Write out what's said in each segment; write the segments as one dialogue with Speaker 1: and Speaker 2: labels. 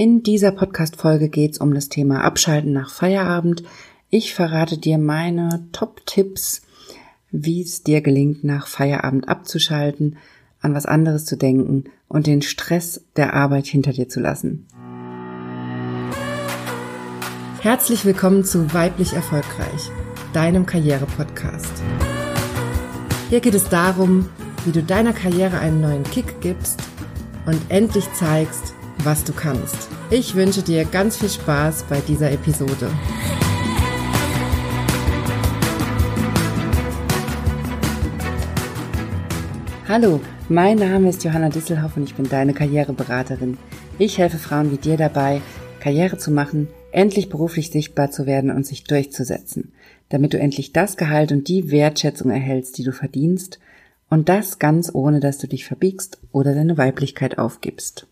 Speaker 1: In dieser Podcast-Folge geht es um das Thema Abschalten nach Feierabend. Ich verrate dir meine Top-Tipps, wie es dir gelingt, nach Feierabend abzuschalten, an was anderes zu denken und den Stress der Arbeit hinter dir zu lassen. Herzlich willkommen zu Weiblich Erfolgreich, deinem Karriere-Podcast. Hier geht es darum, wie du deiner Karriere einen neuen Kick gibst und endlich zeigst, was du kannst. Ich wünsche dir ganz viel Spaß bei dieser Episode. Hallo, mein Name ist Johanna Disselhoff und ich bin deine Karriereberaterin. Ich helfe Frauen wie dir dabei, Karriere zu machen, endlich beruflich sichtbar zu werden und sich durchzusetzen, damit du endlich das Gehalt und die Wertschätzung erhältst, die du verdienst, und das ganz ohne, dass du dich verbiegst oder deine Weiblichkeit aufgibst.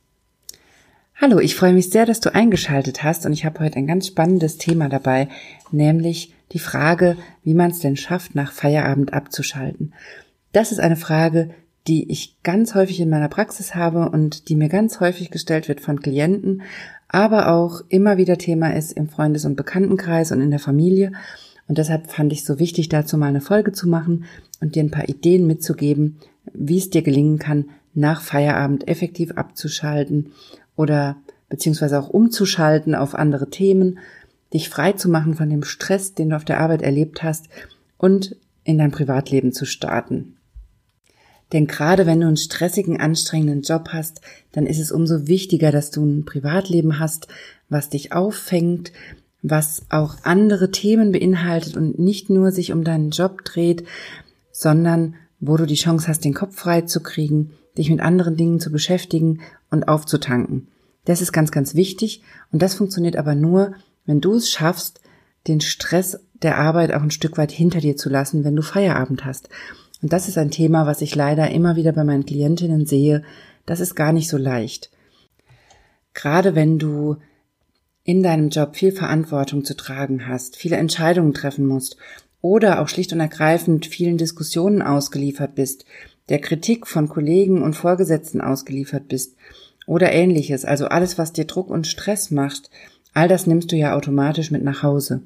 Speaker 1: Hallo, ich freue mich sehr, dass du eingeschaltet hast und ich habe heute ein ganz spannendes Thema dabei, nämlich die Frage, wie man es denn schafft, nach Feierabend abzuschalten. Das ist eine Frage, die ich ganz häufig in meiner Praxis habe und die mir ganz häufig gestellt wird von Klienten, aber auch immer wieder Thema ist im Freundes- und Bekanntenkreis und in der Familie. Und deshalb fand ich so wichtig, dazu mal eine Folge zu machen und dir ein paar Ideen mitzugeben, wie es dir gelingen kann, nach Feierabend effektiv abzuschalten oder beziehungsweise auch umzuschalten auf andere Themen, dich frei zu machen von dem Stress, den du auf der Arbeit erlebt hast und in dein Privatleben zu starten. Denn gerade wenn du einen stressigen, anstrengenden Job hast, dann ist es umso wichtiger, dass du ein Privatleben hast, was dich auffängt, was auch andere Themen beinhaltet und nicht nur sich um deinen Job dreht, sondern wo du die Chance hast, den Kopf frei zu kriegen, dich mit anderen Dingen zu beschäftigen und aufzutanken. Das ist ganz, ganz wichtig und das funktioniert aber nur, wenn du es schaffst, den Stress der Arbeit auch ein Stück weit hinter dir zu lassen, wenn du Feierabend hast. Und das ist ein Thema, was ich leider immer wieder bei meinen Klientinnen sehe. Das ist gar nicht so leicht. Gerade wenn du in deinem Job viel Verantwortung zu tragen hast, viele Entscheidungen treffen musst oder auch schlicht und ergreifend vielen Diskussionen ausgeliefert bist, der Kritik von Kollegen und Vorgesetzten ausgeliefert bist oder ähnliches, also alles, was dir Druck und Stress macht, all das nimmst du ja automatisch mit nach Hause.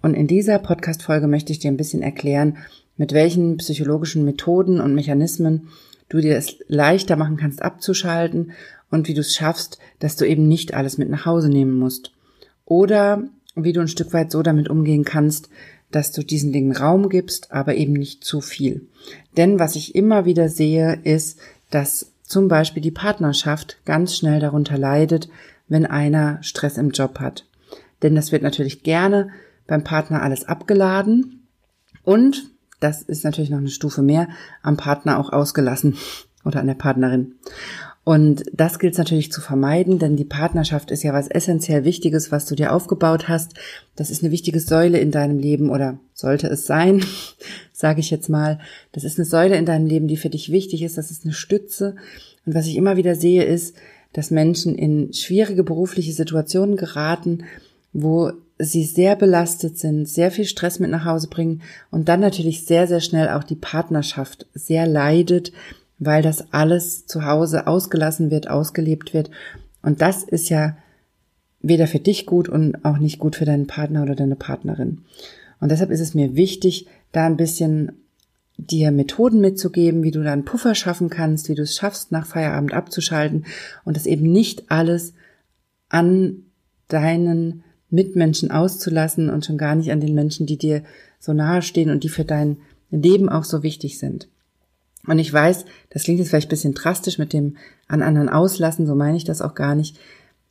Speaker 1: Und in dieser Podcast-Folge möchte ich dir ein bisschen erklären, mit welchen psychologischen Methoden und Mechanismen du dir es leichter machen kannst abzuschalten und wie du es schaffst, dass du eben nicht alles mit nach Hause nehmen musst. Oder wie du ein Stück weit so damit umgehen kannst, dass du diesen Dingen Raum gibst, aber eben nicht zu viel. Denn was ich immer wieder sehe, ist, dass zum Beispiel die Partnerschaft ganz schnell darunter leidet, wenn einer Stress im Job hat. Denn das wird natürlich gerne beim Partner alles abgeladen und, das ist natürlich noch eine Stufe mehr, am Partner auch ausgelassen oder an der Partnerin. Und das gilt es natürlich zu vermeiden, denn die Partnerschaft ist ja was essentiell Wichtiges, was du dir aufgebaut hast. Das ist eine wichtige Säule in deinem Leben oder sollte es sein, sage ich jetzt mal. Das ist eine Säule in deinem Leben, die für dich wichtig ist. Das ist eine Stütze. Und was ich immer wieder sehe, ist, dass Menschen in schwierige berufliche Situationen geraten, wo sie sehr belastet sind, sehr viel Stress mit nach Hause bringen und dann natürlich sehr, sehr schnell auch die Partnerschaft sehr leidet, weil das alles zu Hause ausgelassen wird, ausgelebt wird. Und das ist ja weder für dich gut und auch nicht gut für deinen Partner oder deine Partnerin. Und deshalb ist es mir wichtig, da ein bisschen dir Methoden mitzugeben, wie du da einen Puffer schaffen kannst, wie du es schaffst, nach Feierabend abzuschalten und das eben nicht alles an deinen Mitmenschen auszulassen und schon gar nicht an den Menschen, die dir so nahe stehen und die für dein Leben auch so wichtig sind. Und ich weiß, das klingt jetzt vielleicht ein bisschen drastisch mit dem an anderen auslassen, so meine ich das auch gar nicht.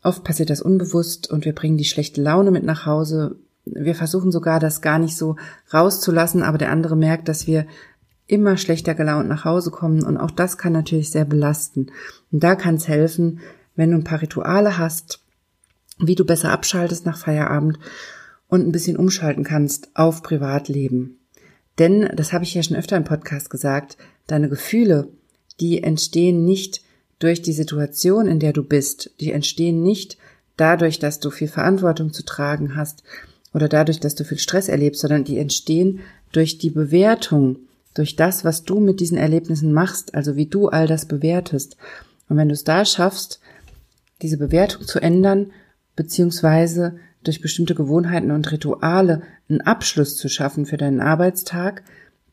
Speaker 1: Oft passiert das unbewusst und wir bringen die schlechte Laune mit nach Hause. Wir versuchen sogar, das gar nicht so rauszulassen, aber der andere merkt, dass wir immer schlechter gelaunt nach Hause kommen und auch das kann natürlich sehr belasten. Und da kann es helfen, wenn du ein paar Rituale hast, wie du besser abschaltest nach Feierabend und ein bisschen umschalten kannst auf Privatleben. Denn, das habe ich ja schon öfter im Podcast gesagt, deine Gefühle, die entstehen nicht durch die Situation, in der du bist. Die entstehen nicht dadurch, dass du viel Verantwortung zu tragen hast oder dadurch, dass du viel Stress erlebst, sondern die entstehen durch die Bewertung, durch das, was du mit diesen Erlebnissen machst, also wie du all das bewertest. Und wenn du es da schaffst, diese Bewertung zu ändern, beziehungsweise durch bestimmte Gewohnheiten und Rituale einen Abschluss zu schaffen für deinen Arbeitstag,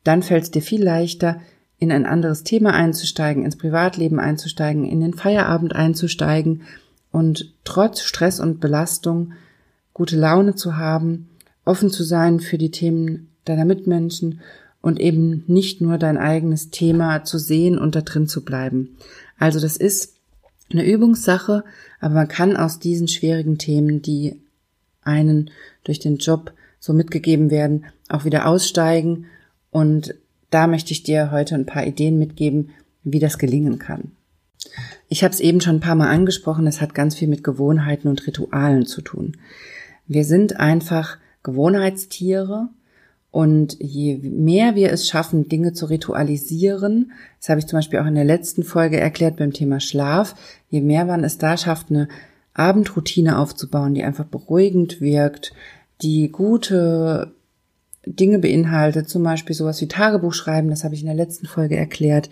Speaker 1: dann fällt es dir viel leichter, in ein anderes Thema einzusteigen, ins Privatleben einzusteigen, in den Feierabend einzusteigen und trotz Stress und Belastung gute Laune zu haben, offen zu sein für die Themen deiner Mitmenschen und eben nicht nur dein eigenes Thema zu sehen und da drin zu bleiben. Also das ist eine Übungssache, aber man kann aus diesen schwierigen Themen, die einen durch den Job so mitgegeben werden, auch wieder aussteigen. Und da möchte ich dir heute ein paar Ideen mitgeben, wie das gelingen kann. Ich habe es eben schon ein paar Mal angesprochen, es hat ganz viel mit Gewohnheiten und Ritualen zu tun. Wir sind einfach Gewohnheitstiere und je mehr wir es schaffen, Dinge zu ritualisieren, das habe ich zum Beispiel auch in der letzten Folge erklärt beim Thema Schlaf, je mehr man es da schafft, eine Abendroutine aufzubauen, die einfach beruhigend wirkt, die gute Dinge beinhaltet, zum Beispiel sowas wie Tagebuch schreiben, das habe ich in der letzten Folge erklärt.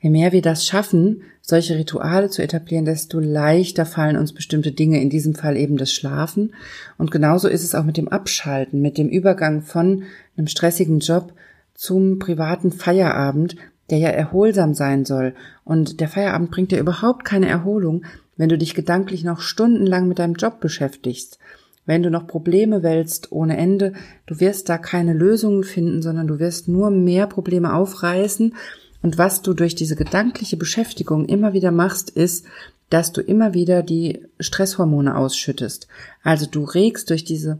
Speaker 1: Je mehr wir das schaffen, solche Rituale zu etablieren, desto leichter fallen uns bestimmte Dinge, in diesem Fall eben das Schlafen. Und genauso ist es auch mit dem Abschalten, mit dem Übergang von einem stressigen Job zum privaten Feierabend, der ja erholsam sein soll. Und der Feierabend bringt dir überhaupt keine Erholung, wenn du dich gedanklich noch stundenlang mit deinem Job beschäftigst. Wenn du noch Probleme wälzt ohne Ende, du wirst da keine Lösungen finden, sondern du wirst nur mehr Probleme aufreißen und was du durch diese gedankliche Beschäftigung immer wieder machst, ist, dass du immer wieder die Stresshormone ausschüttest. Also du regst durch diese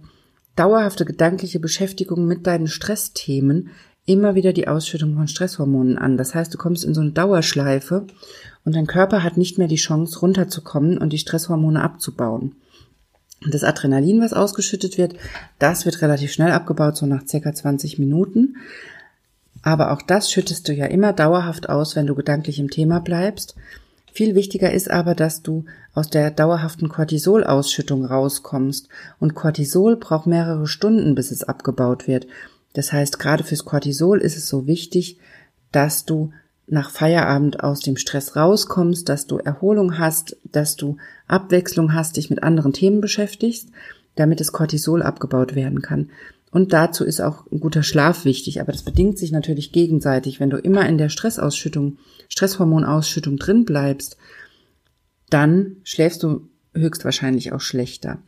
Speaker 1: dauerhafte gedankliche Beschäftigung mit deinen Stressthemen immer wieder die Ausschüttung von Stresshormonen an. Das heißt, du kommst in so eine Dauerschleife und dein Körper hat nicht mehr die Chance runterzukommen und die Stresshormone abzubauen. Das Adrenalin, was ausgeschüttet wird, das wird relativ schnell abgebaut, so nach circa 20 Minuten. Aber auch das schüttest du ja immer dauerhaft aus, wenn du gedanklich im Thema bleibst. Viel wichtiger ist aber, dass du aus der dauerhaften Cortisolausschüttung rauskommst. Und Cortisol braucht mehrere Stunden, bis es abgebaut wird. Das heißt, gerade fürs Cortisol ist es so wichtig, dass du nach Feierabend aus dem Stress rauskommst, dass du Erholung hast, dass du Abwechslung hast, dich mit anderen Themen beschäftigst, damit das Cortisol abgebaut werden kann. Und dazu ist auch ein guter Schlaf wichtig, aber das bedingt sich natürlich gegenseitig. Wenn du immer in der Stressausschüttung, Stresshormonausschüttung drin bleibst, dann schläfst du höchstwahrscheinlich auch schlechter.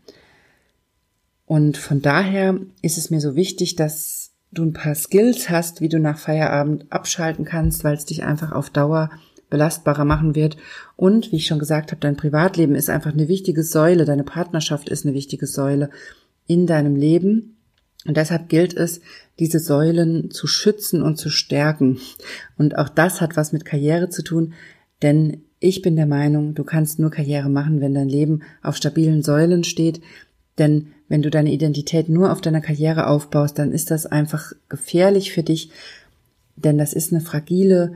Speaker 1: Und von daher ist es mir so wichtig, dass du ein paar Skills hast, wie du nach Feierabend abschalten kannst, weil es dich einfach auf Dauer belastbarer machen wird. Und wie ich schon gesagt habe, dein Privatleben ist einfach eine wichtige Säule, deine Partnerschaft ist eine wichtige Säule in deinem Leben. Und deshalb gilt es, diese Säulen zu schützen und zu stärken. Und auch das hat was mit Karriere zu tun, denn ich bin der Meinung, du kannst nur Karriere machen, wenn dein Leben auf stabilen Säulen steht. Denn wenn du deine Identität nur auf deiner Karriere aufbaust, dann ist das einfach gefährlich für dich, denn das ist eine fragile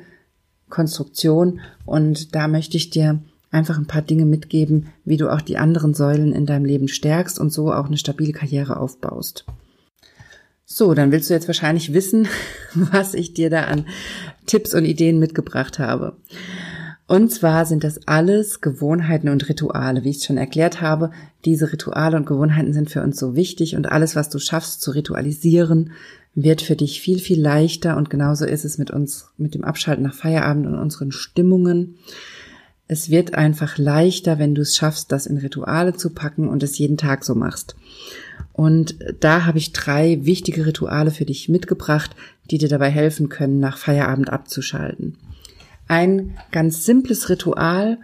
Speaker 1: Konstruktion und da möchte ich dir einfach ein paar Dinge mitgeben, wie du auch die anderen Säulen in deinem Leben stärkst und so auch eine stabile Karriere aufbaust. So, dann willst du jetzt wahrscheinlich wissen, was ich dir da an Tipps und Ideen mitgebracht habe. Und zwar sind das alles Gewohnheiten und Rituale. Wie ich es schon erklärt habe, diese Rituale und Gewohnheiten sind für uns so wichtig und alles, was du schaffst zu ritualisieren, wird für dich viel, viel leichter und genauso ist es mit uns, mit dem Abschalten nach Feierabend und unseren Stimmungen. Es wird einfach leichter, wenn du es schaffst, das in Rituale zu packen und es jeden Tag so machst. Und da habe ich drei wichtige Rituale für dich mitgebracht, die dir dabei helfen können, nach Feierabend abzuschalten. Ein ganz simples Ritual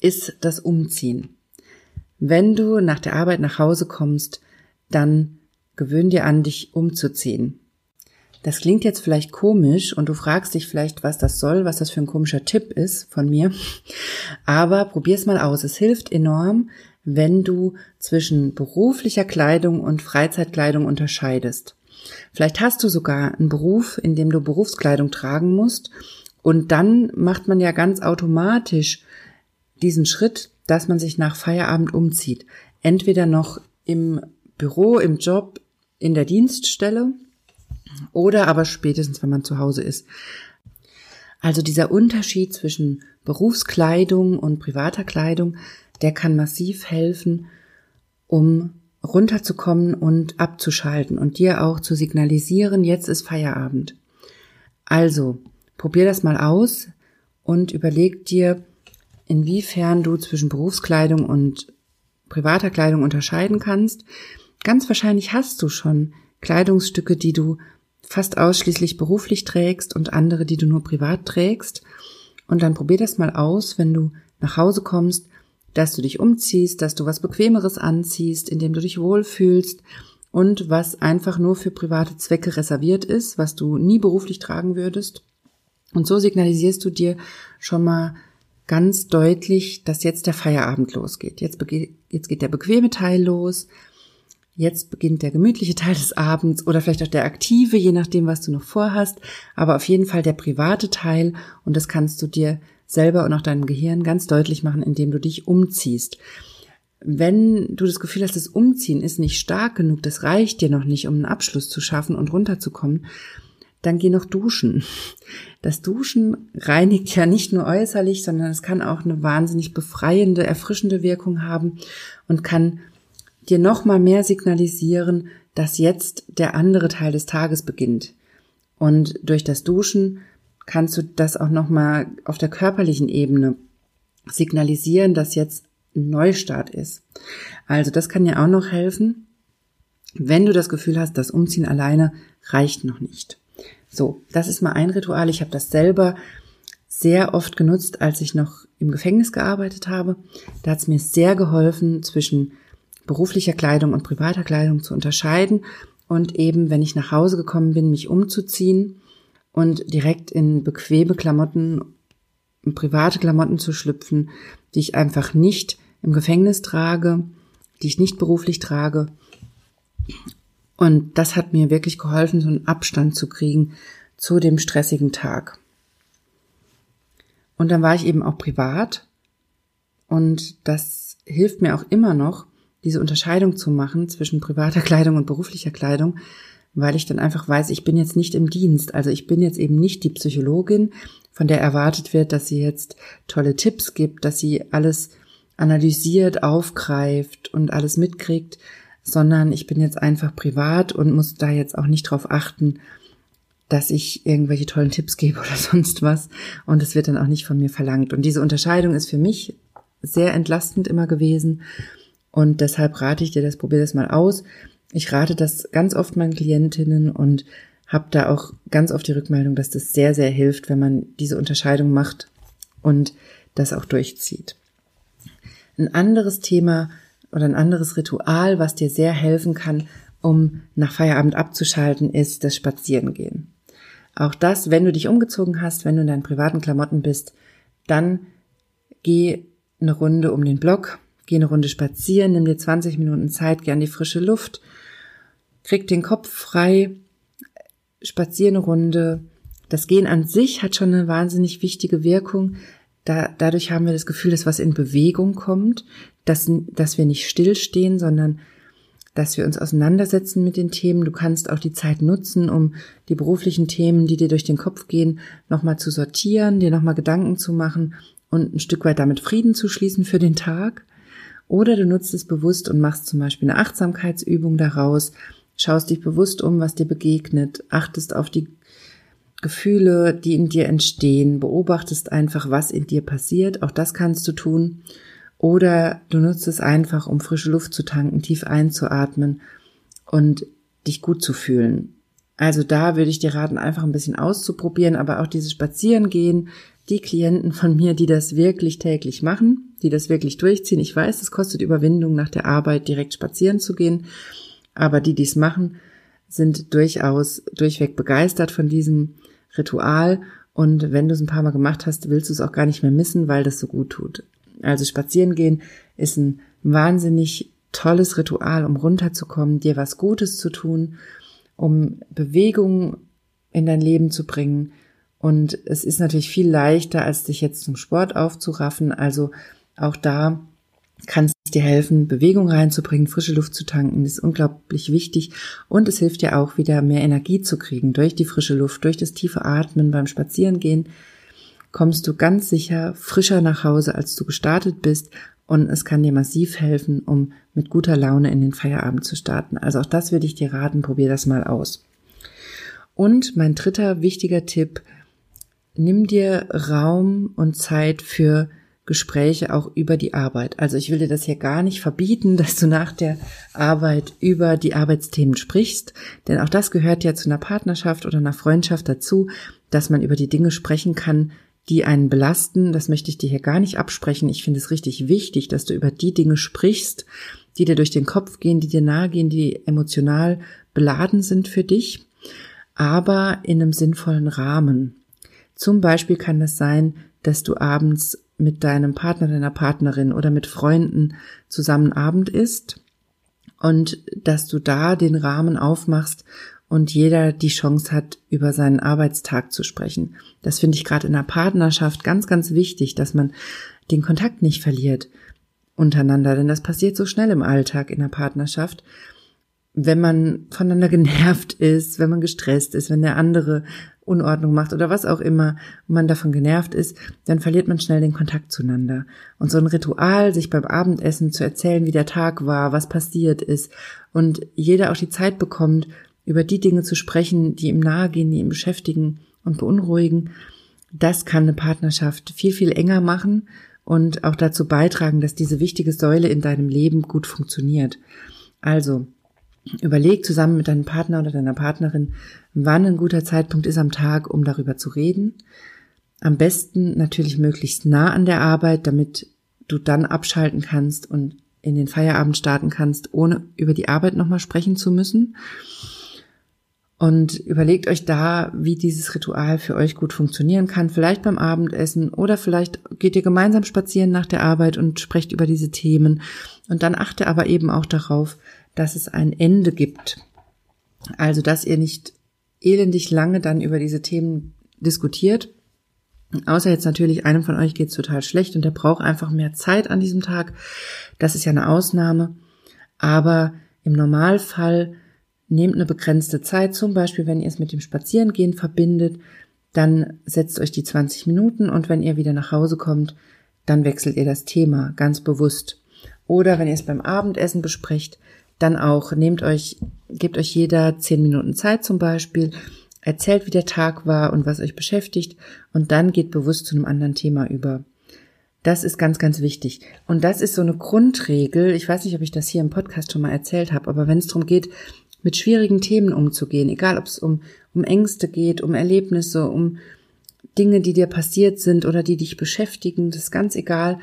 Speaker 1: ist das Umziehen. Wenn du nach der Arbeit nach Hause kommst, dann gewöhn dir an, dich umzuziehen. Das klingt jetzt vielleicht komisch und du fragst dich vielleicht, was das soll, was das für ein komischer Tipp ist von mir. Aber probier's mal aus. Es hilft enorm, wenn du zwischen beruflicher Kleidung und Freizeitkleidung unterscheidest. Vielleicht hast du sogar einen Beruf, in dem du Berufskleidung tragen musst und dann macht man ja ganz automatisch diesen Schritt, dass man sich nach Feierabend umzieht. Entweder noch im Büro, im Job, in der Dienststelle oder aber spätestens, wenn man zu Hause ist. Also dieser Unterschied zwischen Berufskleidung und privater Kleidung, der kann massiv helfen, um runterzukommen und abzuschalten und dir auch zu signalisieren, jetzt ist Feierabend. Also, probier das mal aus und überleg dir, inwiefern du zwischen Berufskleidung und privater Kleidung unterscheiden kannst. Ganz wahrscheinlich hast du schon Kleidungsstücke, die du fast ausschließlich beruflich trägst und andere, die du nur privat trägst. Und dann probier das mal aus, wenn du nach Hause kommst, dass du dich umziehst, dass du was Bequemeres anziehst, in dem du dich wohlfühlst und was einfach nur für private Zwecke reserviert ist, was du nie beruflich tragen würdest. Und so signalisierst du dir schon mal ganz deutlich, dass jetzt der Feierabend losgeht. Jetzt, jetzt geht der bequeme Teil los. Jetzt beginnt der gemütliche Teil des Abends oder vielleicht auch der aktive, je nachdem, was du noch vorhast. Aber auf jeden Fall der private Teil und das kannst du dir selber und auch deinem Gehirn ganz deutlich machen, indem du dich umziehst. Wenn du das Gefühl hast, das Umziehen ist nicht stark genug, das reicht dir noch nicht, um einen Abschluss zu schaffen und runterzukommen, dann geh noch duschen. Das Duschen reinigt ja nicht nur äußerlich, sondern es kann auch eine wahnsinnig befreiende, erfrischende Wirkung haben und kann dir nochmal mehr signalisieren, dass jetzt der andere Teil des Tages beginnt. Und durch das Duschen kannst du das auch nochmal auf der körperlichen Ebene signalisieren, dass jetzt ein Neustart ist. Also das kann dir auch noch helfen, wenn du das Gefühl hast, das Umziehen alleine reicht noch nicht. So, das ist mal ein Ritual. Ich habe das selber sehr oft genutzt, als ich noch im Gefängnis gearbeitet habe. Da hat es mir sehr geholfen, zwischen beruflicher Kleidung und privater Kleidung zu unterscheiden und eben, wenn ich nach Hause gekommen bin, mich umzuziehen und direkt in bequeme Klamotten, in private Klamotten zu schlüpfen, die ich einfach nicht im Gefängnis trage, die ich nicht beruflich trage. Und das hat mir wirklich geholfen, so einen Abstand zu kriegen zu dem stressigen Tag. Und dann war ich eben auch privat und das hilft mir auch immer noch, diese Unterscheidung zu machen zwischen privater Kleidung und beruflicher Kleidung, weil ich dann einfach weiß, ich bin jetzt nicht im Dienst. Also ich bin jetzt eben nicht die Psychologin, von der erwartet wird, dass sie jetzt tolle Tipps gibt, dass sie alles analysiert, aufgreift und alles mitkriegt, sondern ich bin jetzt einfach privat und muss da jetzt auch nicht drauf achten, dass ich irgendwelche tollen Tipps gebe oder sonst was. Und es wird dann auch nicht von mir verlangt. Und diese Unterscheidung ist für mich sehr entlastend immer gewesen. Und deshalb rate ich dir das, probier das mal aus. Ich rate das ganz oft meinen Klientinnen und habe da auch ganz oft die Rückmeldung, dass das sehr, sehr hilft, wenn man diese Unterscheidung macht und das auch durchzieht. Ein anderes Thema oder ein anderes Ritual, was dir sehr helfen kann, um nach Feierabend abzuschalten, ist das Spazierengehen. Auch das, wenn du dich umgezogen hast, wenn du in deinen privaten Klamotten bist, dann geh eine Runde um den Block, Geh eine Runde spazieren, nimm dir 20 Minuten Zeit, geh an die frische Luft, krieg den Kopf frei, spazier eine Runde. Das Gehen an sich hat schon eine wahnsinnig wichtige Wirkung. Da, dadurch haben wir das Gefühl, dass was in Bewegung kommt, dass, dass wir nicht stillstehen, sondern dass wir uns auseinandersetzen mit den Themen. Du kannst auch die Zeit nutzen, um die beruflichen Themen, die dir durch den Kopf gehen, nochmal zu sortieren, dir nochmal Gedanken zu machen und ein Stück weit damit Frieden zu schließen für den Tag. Oder du nutzt es bewusst und machst zum Beispiel eine Achtsamkeitsübung daraus, schaust dich bewusst um, was dir begegnet, achtest auf die Gefühle, die in dir entstehen, beobachtest einfach, was in dir passiert. Auch das kannst du tun. Oder du nutzt es einfach, um frische Luft zu tanken, tief einzuatmen und dich gut zu fühlen. Also da würde ich dir raten, einfach ein bisschen auszuprobieren, aber auch dieses Spazierengehen, die Klienten von mir, die das wirklich täglich machen, die das wirklich durchziehen. Ich weiß, es kostet Überwindung, nach der Arbeit direkt spazieren zu gehen, aber die dies machen, sind durchaus durchweg begeistert von diesem Ritual und wenn du es ein paar Mal gemacht hast, willst du es auch gar nicht mehr missen, weil das so gut tut. Also spazieren gehen ist ein wahnsinnig tolles Ritual, um runterzukommen, dir was Gutes zu tun, um Bewegung in dein Leben zu bringen. Und es ist natürlich viel leichter, als dich jetzt zum Sport aufzuraffen. Also auch da kann es dir helfen, Bewegung reinzubringen, frische Luft zu tanken. Ist unglaublich wichtig. Und es hilft dir auch wieder mehr Energie zu kriegen durch die frische Luft, durch das tiefe Atmen beim Spazierengehen. kommst du ganz sicher frischer nach Hause, als du gestartet bist und es kann dir massiv helfen, um mit guter Laune in den Feierabend zu starten. Also auch das würde ich dir raten, probier das mal aus. Und mein dritter wichtiger Tipp, nimm dir Raum und Zeit für Gespräche auch über die Arbeit. Also ich will dir das hier gar nicht verbieten, dass du nach der Arbeit über die Arbeitsthemen sprichst, denn auch das gehört ja zu einer Partnerschaft oder einer Freundschaft dazu, dass man über die Dinge sprechen kann, die einen belasten. Das möchte ich dir hier gar nicht absprechen. Ich finde es richtig wichtig, dass du über die Dinge sprichst, die dir durch den Kopf gehen, die dir nahe gehen, die emotional beladen sind für dich, aber in einem sinnvollen Rahmen. Zum Beispiel kann es sein, dass du abends mit deinem Partner, deiner Partnerin oder mit Freunden zusammen Abend isst und dass du da den Rahmen aufmachst und jeder die Chance hat, über seinen Arbeitstag zu sprechen. Das finde ich gerade in der Partnerschaft ganz, ganz wichtig, dass man den Kontakt nicht verliert untereinander, denn das passiert so schnell im Alltag in der Partnerschaft wenn man voneinander genervt ist, wenn man gestresst ist, wenn der andere Unordnung macht oder was auch immer man davon genervt ist, dann verliert man schnell den Kontakt zueinander. Und so ein Ritual, sich beim Abendessen zu erzählen, wie der Tag war, was passiert ist und jeder auch die Zeit bekommt, über die Dinge zu sprechen, die ihm nahegehen, die ihn beschäftigen und beunruhigen, das kann eine Partnerschaft viel, viel enger machen und auch dazu beitragen, dass diese wichtige Säule in deinem Leben gut funktioniert. Also, Überleg zusammen mit deinem Partner oder deiner Partnerin, wann ein guter Zeitpunkt ist am Tag, um darüber zu reden. Am besten natürlich möglichst nah an der Arbeit, damit du dann abschalten kannst und in den Feierabend starten kannst, ohne über die Arbeit nochmal sprechen zu müssen. Und überlegt euch da, wie dieses Ritual für euch gut funktionieren kann. Vielleicht beim Abendessen oder vielleicht geht ihr gemeinsam spazieren nach der Arbeit und sprecht über diese Themen. Und dann achte aber eben auch darauf, dass es ein Ende gibt. Also, dass ihr nicht elendig lange dann über diese Themen diskutiert. Außer jetzt natürlich einem von euch geht's total schlecht und der braucht einfach mehr Zeit an diesem Tag. Das ist ja eine Ausnahme. Aber im Normalfall nehmt eine begrenzte Zeit, zum Beispiel wenn ihr es mit dem Spazierengehen verbindet, dann setzt euch die 20 Minuten und wenn ihr wieder nach Hause kommt, dann wechselt ihr das Thema ganz bewusst. Oder wenn ihr es beim Abendessen besprecht, dann auch nehmt euch, gebt euch jeder zehn Minuten Zeit zum Beispiel, erzählt, wie der Tag war und was euch beschäftigt und dann geht bewusst zu einem anderen Thema über. Das ist ganz, ganz wichtig. Und das ist so eine Grundregel. Ich weiß nicht, ob ich das hier im Podcast schon mal erzählt habe, aber wenn es darum geht, mit schwierigen Themen umzugehen, egal ob es um, um Ängste geht, um Erlebnisse, um Dinge, die dir passiert sind oder die dich beschäftigen, das ist ganz egal.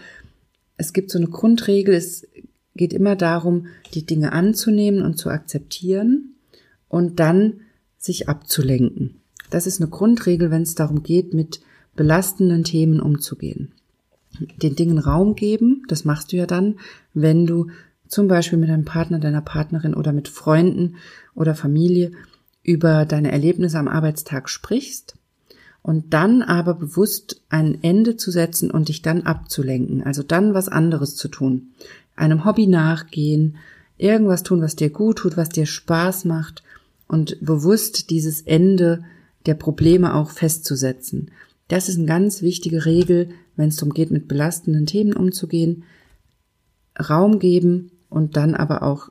Speaker 1: Es gibt so eine Grundregel, es geht immer darum, die Dinge anzunehmen und zu akzeptieren und dann sich abzulenken. Das ist eine Grundregel, wenn es darum geht, mit belastenden Themen umzugehen. Den Dingen Raum geben, das machst du ja dann, wenn du zum Beispiel mit deinem Partner, deiner Partnerin oder mit Freunden oder Familie über deine Erlebnisse am Arbeitstag sprichst und dann aber bewusst ein Ende zu setzen und dich dann abzulenken, also dann was anderes zu tun einem Hobby nachgehen, irgendwas tun, was dir gut tut, was dir Spaß macht und bewusst dieses Ende der Probleme auch festzusetzen. Das ist eine ganz wichtige Regel, wenn es darum geht, mit belastenden Themen umzugehen. Raum geben und dann aber auch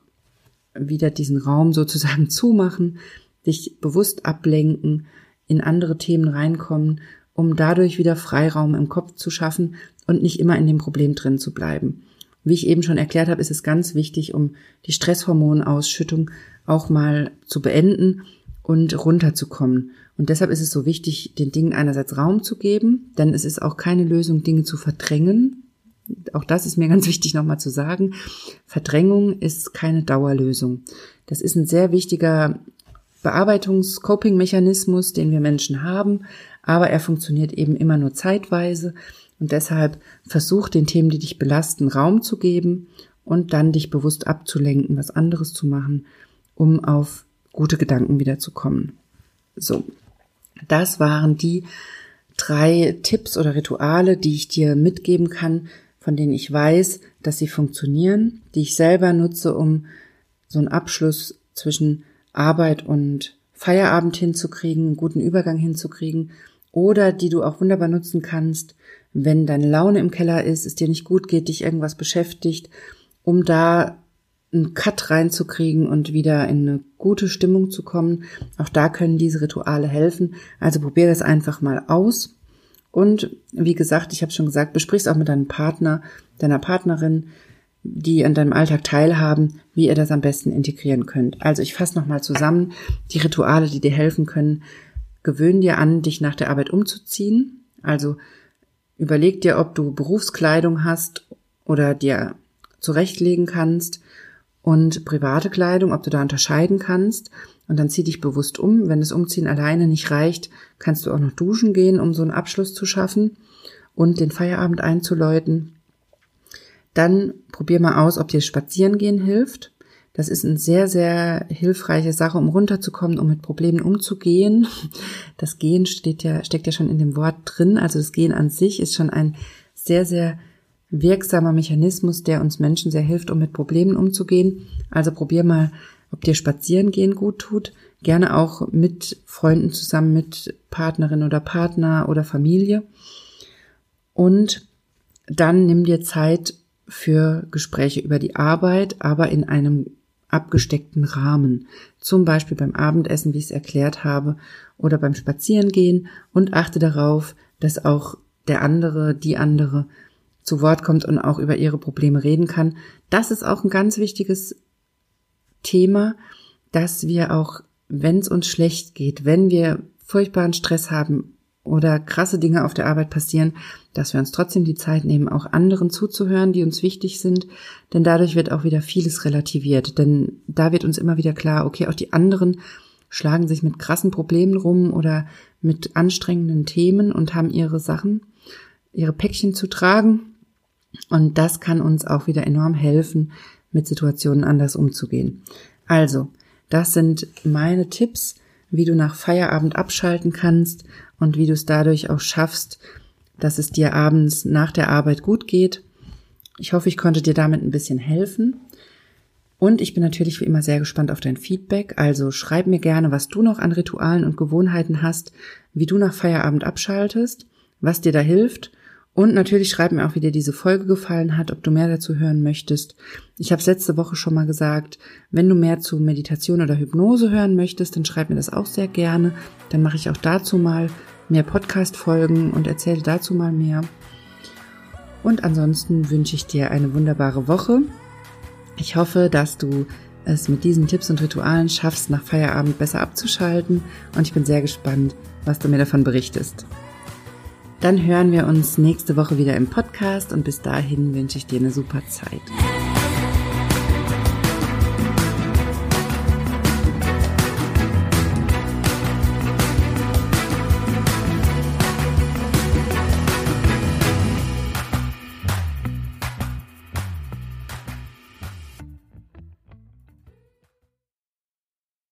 Speaker 1: wieder diesen Raum sozusagen zumachen, dich bewusst ablenken, in andere Themen reinkommen, um dadurch wieder Freiraum im Kopf zu schaffen und nicht immer in dem Problem drin zu bleiben. Wie ich eben schon erklärt habe, ist es ganz wichtig, um die Stresshormonausschüttung auch mal zu beenden und runterzukommen. Und deshalb ist es so wichtig, den Dingen einerseits Raum zu geben, denn es ist auch keine Lösung, Dinge zu verdrängen. Auch das ist mir ganz wichtig nochmal zu sagen. Verdrängung ist keine Dauerlösung. Das ist ein sehr wichtiger Bearbeitungs-Coping-Mechanismus, den wir Menschen haben, aber er funktioniert eben immer nur zeitweise und deshalb versuch den Themen, die dich belasten, Raum zu geben und dann dich bewusst abzulenken, was anderes zu machen, um auf gute Gedanken wiederzukommen. So, das waren die drei Tipps oder Rituale, die ich dir mitgeben kann, von denen ich weiß, dass sie funktionieren, die ich selber nutze, um so einen Abschluss zwischen Arbeit und Feierabend hinzukriegen, einen guten Übergang hinzukriegen oder die du auch wunderbar nutzen kannst, wenn deine Laune im Keller ist, es dir nicht gut geht, dich irgendwas beschäftigt, um da einen Cut reinzukriegen und wieder in eine gute Stimmung zu kommen. Auch da können diese Rituale helfen. Also probier das einfach mal aus. Und wie gesagt, ich habe schon gesagt, besprich's auch mit deinem Partner, deiner Partnerin, die an deinem Alltag teilhaben, wie ihr das am besten integrieren könnt. Also ich fasse nochmal zusammen die Rituale, die dir helfen können. Gewöhn dir an, dich nach der Arbeit umzuziehen. Also überleg dir, ob du Berufskleidung hast oder dir zurechtlegen kannst und private Kleidung, ob du da unterscheiden kannst. Und dann zieh dich bewusst um. Wenn das Umziehen alleine nicht reicht, kannst du auch noch duschen gehen, um so einen Abschluss zu schaffen und den Feierabend einzuläuten. Dann probier mal aus, ob dir Spazierengehen hilft. Das ist eine sehr, sehr hilfreiche Sache, um runterzukommen, um mit Problemen umzugehen. Das Gehen steht ja, steckt ja schon in dem Wort drin. Also das Gehen an sich ist schon ein sehr, sehr wirksamer Mechanismus, der uns Menschen sehr hilft, um mit Problemen umzugehen. Also probier mal, ob dir Spazierengehen gut tut. Gerne auch mit Freunden zusammen, mit Partnerin oder Partner oder Familie. Und dann nimm dir Zeit für Gespräche über die Arbeit, aber in einem abgesteckten Rahmen. Zum Beispiel beim Abendessen, wie ich es erklärt habe, oder beim Spazierengehen und achte darauf, dass auch der andere, die andere zu Wort kommt und auch über ihre Probleme reden kann. Das ist auch ein ganz wichtiges Thema, dass wir auch, wenn es uns schlecht geht, wenn wir furchtbaren Stress haben oder krasse Dinge auf der Arbeit passieren, dass wir uns trotzdem die Zeit nehmen, auch anderen zuzuhören, die uns wichtig sind, denn dadurch wird auch wieder vieles relativiert, denn da wird uns immer wieder klar, okay, auch die anderen schlagen sich mit krassen Problemen rum oder mit anstrengenden Themen und haben ihre Sachen, ihre Päckchen zu tragen. Und das kann uns auch wieder enorm helfen, mit Situationen anders umzugehen. Also, das sind meine Tipps, wie du nach Feierabend abschalten kannst und wie du es dadurch auch schaffst, dass es dir abends nach der Arbeit gut geht. Ich hoffe, ich konnte dir damit ein bisschen helfen. Und ich bin natürlich wie immer sehr gespannt auf dein Feedback. Also schreib mir gerne, was du noch an Ritualen und Gewohnheiten hast, wie du nach Feierabend abschaltest, was dir da hilft und natürlich schreib mir auch, wie dir diese Folge gefallen hat, ob du mehr dazu hören möchtest. Ich habe letzte Woche schon mal gesagt, wenn du mehr zu Meditation oder Hypnose hören möchtest, dann schreib mir das auch sehr gerne. Dann mache ich auch dazu mal mehr Podcast-Folgen und erzähle dazu mal mehr. Und ansonsten wünsche ich dir eine wunderbare Woche. Ich hoffe, dass du es mit diesen Tipps und Ritualen schaffst, nach Feierabend besser abzuschalten. Und ich bin sehr gespannt, was du mir davon berichtest. Dann hören wir uns nächste Woche wieder im Podcast und bis dahin wünsche ich dir eine super Zeit.